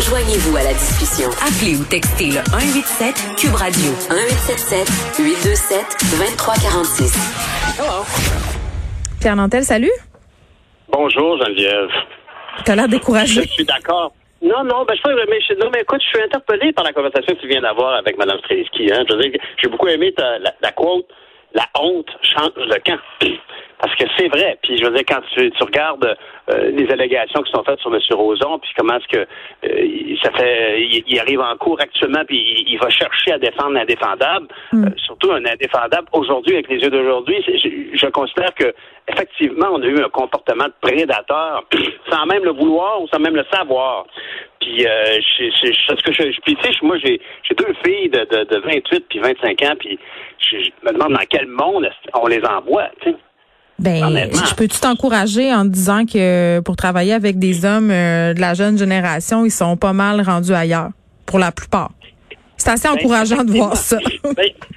Joignez-vous à la discussion. Appelez ou textez le 187 Cube Radio 1877 827 2346. Hello. Pierre Nantel, salut. Bonjour Geneviève. T'as l'air découragé. Je suis d'accord. Non, non, ben je sais, mais, je, non, mais écoute, je suis interpellé par la conversation que tu viens d'avoir avec Mme Streliski. Hein. Je veux dire, j'ai beaucoup aimé ta, la, la quote La honte change de camp. Parce que c'est vrai. Puis je veux dire, quand tu, tu regardes euh, les allégations qui sont faites sur M. Roson, puis comment est-ce que euh, ça fait, il, arrive en cours actuellement, puis il, va chercher à défendre l'indéfendable, Mm. euh, surtout un indéfendable aujourd'hui avec les yeux d'aujourd'hui. Je, je considère que effectivement, on a eu un comportement de prédateur, sans même le vouloir ou sans même le savoir. Puis, euh, je, je, je- ce que je, je- puis, tu sais, moi, j'ai, j'ai deux filles de, de, de 28 puis 25 ans, puis je, je me demande dans quel monde on les envoie, tu sais. Ben, je peux-tu t'encourager en te disant que pour travailler avec des hommes euh, de la jeune génération, ils sont pas mal rendus ailleurs, pour la plupart? C'est assez Ben, encourageant de voir ça. ben,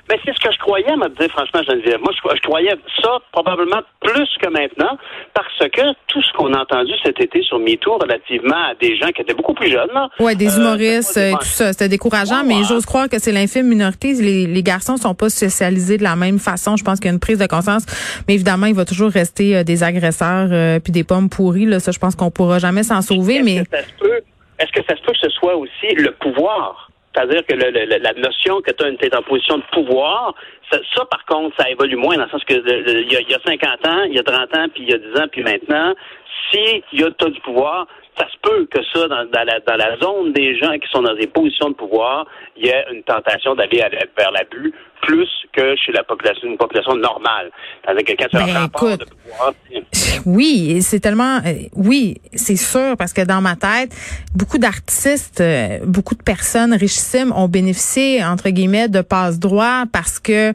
ben, c'est ce que je croyais, me dire franchement, Geneviève. Moi, je, je croyais ça probablement plus que maintenant, parce que tout ce qu'on a entendu cet été sur MeToo relativement à des gens qui étaient beaucoup plus jeunes, Ouais, des euh, humoristes et pas tout ça, c'était décourageant, Ouais, mais ouais. j'ose croire que c'est l'infime minorité. Les, les garçons sont pas socialisés de la même façon. Je pense qu'il y a une prise de conscience, mais évidemment, il va toujours rester euh, des agresseurs euh, puis des pommes pourries. Là, ça, je pense qu'on pourra jamais s'en sauver, Est-ce mais que ça se peut, est-ce que ça se peut que ce soit aussi le pouvoir? C'est-à-dire que le- la notion que tu es en position de pouvoir, ça, par contre, ça évolue moins dans le sens que il y, a, il y a 50 ans, il y a 30 ans, puis il y a 10 ans, puis maintenant, si il y a t'as du pouvoir, ça se peut que ça, dans, dans la, dans la zone des gens qui sont dans des positions de pouvoir, il y ait une tentation d'aller vers l'abus plus que chez la population, une population normale. C'est-à-dire que quand tu Ben, un rapport écoute. de pouvoir, Oui, c'est tellement euh, oui, c'est sûr parce que dans ma tête, beaucoup d'artistes, euh, beaucoup de personnes richissimes ont bénéficié entre guillemets de passe droit parce que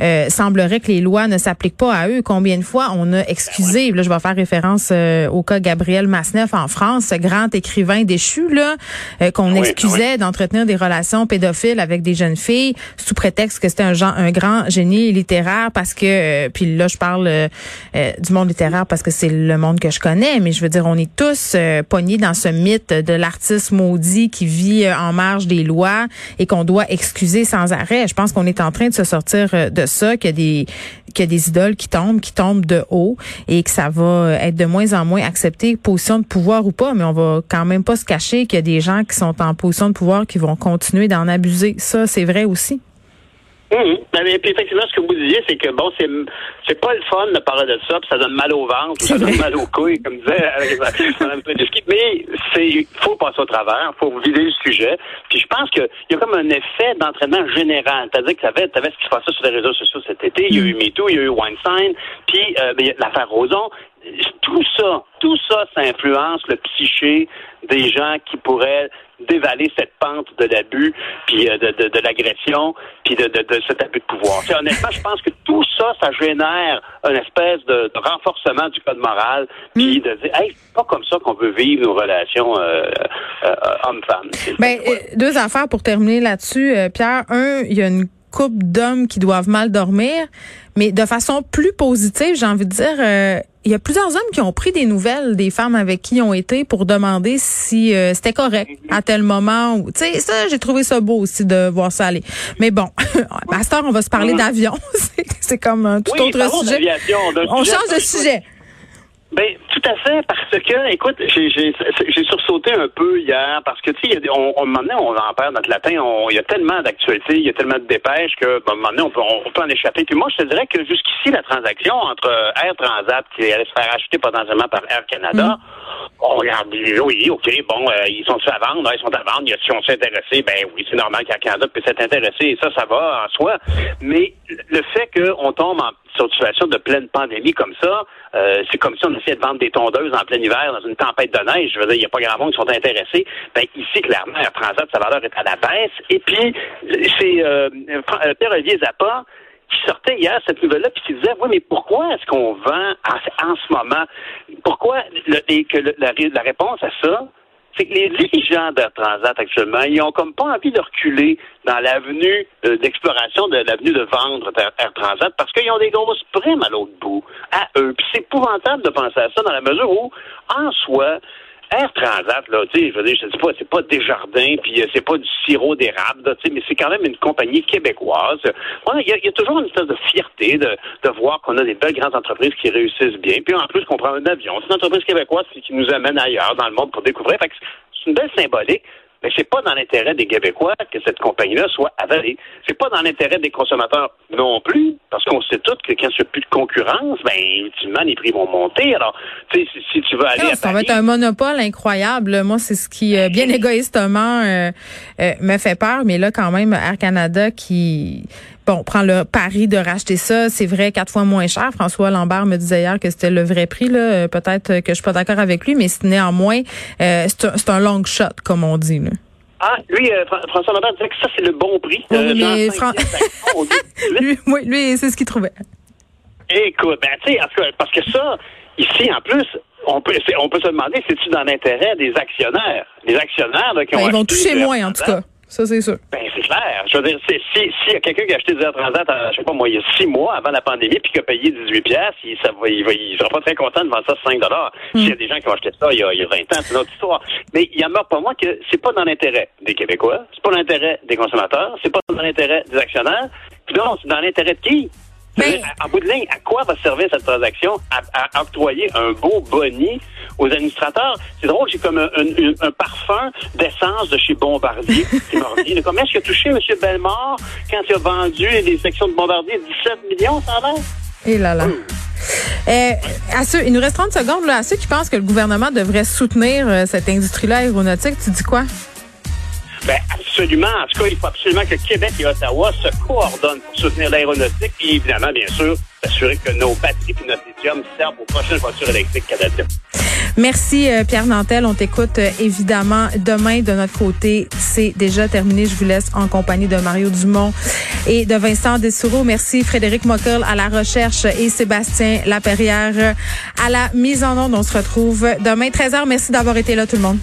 euh, semblerait que les lois ne s'appliquent pas à eux. Combien de fois on a excusé, là je vais faire référence euh, au cas Gabriel Masneff en France, ce grand écrivain déchu là euh, qu'on Oui, excusait d'entretenir des relations pédophiles avec des jeunes filles sous prétexte que c'était un un grand génie littéraire parce que euh, puis là je parle euh, euh, du monde littéraire parce que c'est le monde que je connais mais je veux dire on est tous pognés dans ce mythe de l'artiste maudit qui vit en marge des lois et qu'on doit excuser sans arrêt. Je pense qu'on est en train de se sortir de ça qu'il y a des qu'il y a des idoles qui tombent qui tombent de haut et que ça va être de moins en moins accepté position de pouvoir ou pas mais on va quand même pas se cacher qu'il y a des gens qui sont en position de pouvoir qui vont continuer d'en abuser. Ça c'est vrai aussi Mhm. Ben, Et puis effectivement, ce que vous disiez, c'est que bon, c'est c'est pas le fun de parler de ça, puis ça donne mal au ventre, ça donne mal aux couilles, comme disait Mme Pedeschi. Mais c'est faut passer au travers, faut vider le sujet. Puis je pense qu'il y a comme un effet d'entraînement général. C'est-à-dire que tu avais, ce qui se passait sur les réseaux sociaux cet été, il y a eu MeToo, il y a eu Weinstein, puis euh, ben, l'affaire Roson. Tout ça, tout ça, ça influence le psyché des gens qui pourraient dévaler cette pente de l'abus, puis euh, de, de, de l'agression, puis de, de, de cet abus de pouvoir. T'sais, honnêtement, je pense que tout ça, ça génère une espèce de, de renforcement du code moral, puis de dire, hey, c'est pas comme ça qu'on veut vivre nos relations euh, euh, hommes-femmes. C'est- Ben, euh, deux affaires pour terminer là-dessus, euh, Pierre. Un, il y a une couple d'hommes qui doivent mal dormir, mais de façon plus positive, j'ai envie de dire, euh, il y a plusieurs hommes qui ont pris des nouvelles des femmes avec qui ils ont été pour demander si euh, c'était correct à tel moment. Tu sais, ça, j'ai trouvé ça beau aussi de voir ça aller. Mais bon, à cette heure, on va se parler Mhm. d'avion. C'est- comme un tout Oui, autre sujet. On sujet change de sujet. Ben, tout à fait, parce que, écoute, j'ai, j'ai, j'ai sursauté un peu hier, parce que, tu sais, on, on, un moment donné, on en perd notre latin, on- il y a tellement d'actualités, il y a tellement de dépêches que, ben, à un moment donné, on peut, on peut en échapper. Puis moi, je te dirais que jusqu'ici, la transaction entre euh, Air Transat, qui allait se faire acheter potentiellement par Air Canada, on regarde, oui, OK, bon, euh, ils sont à vendre, hein, ils sont à vendre, ils sont intéressés, ben oui, c'est normal qu'Air Canada puisse être intéressé, et ça, ça va en soi. Mais le fait qu'on tombe en situation de pleine pandémie comme ça, euh, c'est comme si on essayait de vendre des tondeuses en plein hiver dans une tempête de neige. Je veux dire, il n'y a pas grand monde qui sont intéressés. Ben, ici, clairement, Air Transat, sa valeur est à la baisse. Et puis, c'est euh, Fran- euh, Pierre-Olivier Zappa qui sortait hier cette nouvelle-là, puis qui disait, oui, mais pourquoi est-ce qu'on vend en, ce moment? Pourquoi et que le- la réponse à ça, c'est que les dirigeants d'Air Transat actuellement, ils ont comme pas envie de reculer dans l'avenue euh, d'exploration de l'avenue de vendre Air Transat parce qu'ils ont des grosses primes à l'autre bout, à eux. Puis c'est épouvantable de penser à ça dans la mesure où, en soi, Air Transat, là, tu sais, je veux dire, je sais pas, c'est pas Desjardins, puis c'est pas du sirop d'érable, tu sais, mais c'est quand même une compagnie québécoise. Il y, a toujours une espèce de fierté de, de voir qu'on a des belles grandes entreprises qui réussissent bien. Puis en plus qu'on prend un avion. C'est une entreprise québécoise qui, nous amène ailleurs dans le monde pour découvrir. Fait c'est une belle symbolique. Mais c'est pas dans l'intérêt des Québécois que cette compagnie-là soit avalée. C'est pas dans l'intérêt des consommateurs non plus, parce qu'on sait tous que quand il n'y a plus de concurrence, ben, ultimement, les prix vont monter. Alors, tu sais, si, tu veux aller à Ça va être un monopole incroyable. Moi, c'est ce qui, euh, bien égoïstement, euh, euh, me fait peur. Mais là, quand même, Air Canada qui bon, prend le pari de racheter ça. C'est vrai, quatre fois moins cher. François Lambert me disait hier que c'était le vrai prix. Là. Euh, peut-être que je suis pas d'accord avec lui, mais néanmoins, euh, c'est un, long shot, comme on dit. Là. Ah, lui, euh, François Lambert disait que ça, c'est le bon prix. lui, oui, lui c'est ce qu'il trouvait. Écoute, ben, tu sais, parce que ça, ici, en plus, on peut, on peut se demander, c'est-tu dans l'intérêt des actionnaires? Les actionnaires qui ben, Ils vont toucher moins, en tout cas. Ça, c'est sûr. Ben, c'est clair. Je veux dire, si, s'il y a quelqu'un qui a acheté des Air Transat, je sais pas moi, il y a six mois avant la pandémie, puis qui a payé 18 pièces, il, ça va, il, va, il sera pas très content de vendre ça 5 dollars. Hmm. S'il y a des gens qui ont acheté ça il y a, il y a 20 ans, c'est une autre histoire. Mais il y en a pas moi que c'est pas dans l'intérêt des Québécois, c'est pas dans l'intérêt des consommateurs, c'est pas dans l'intérêt des actionnaires. Puis non, c'est dans l'intérêt de qui? En bout de ligne, à quoi va servir cette transaction? À, octroyer un beau boni aux administrateurs. C'est drôle, j'ai comme un, parfum d'essence de chez Bombardier qui. Combien est-ce qu'il a touché, M. Bellemare, quand il a vendu les sections de Bombardier? 17 millions, ça va? Et là là. Euh, à ceux, il nous reste 30 secondes. Là, à ceux qui pensent que le gouvernement devrait soutenir euh, cette industrie-là aéronautique, tu dis quoi? Ben absolument. En tout cas, il faut absolument que Québec et Ottawa se coordonnent pour soutenir l'aéronautique et évidemment, bien sûr, s'assurer que nos batteries et notre lithium servent aux prochaines voitures électriques. Merci euh, Pierre Nantel. On t'écoute euh, évidemment demain de notre côté. C'est déjà terminé. Je vous laisse en compagnie de Mario Dumont et de Vincent Dessoureau. Merci Frédéric Mockel à la recherche et Sébastien Laperrière à la mise en onde. On se retrouve demain 13h. Merci d'avoir été là tout le monde.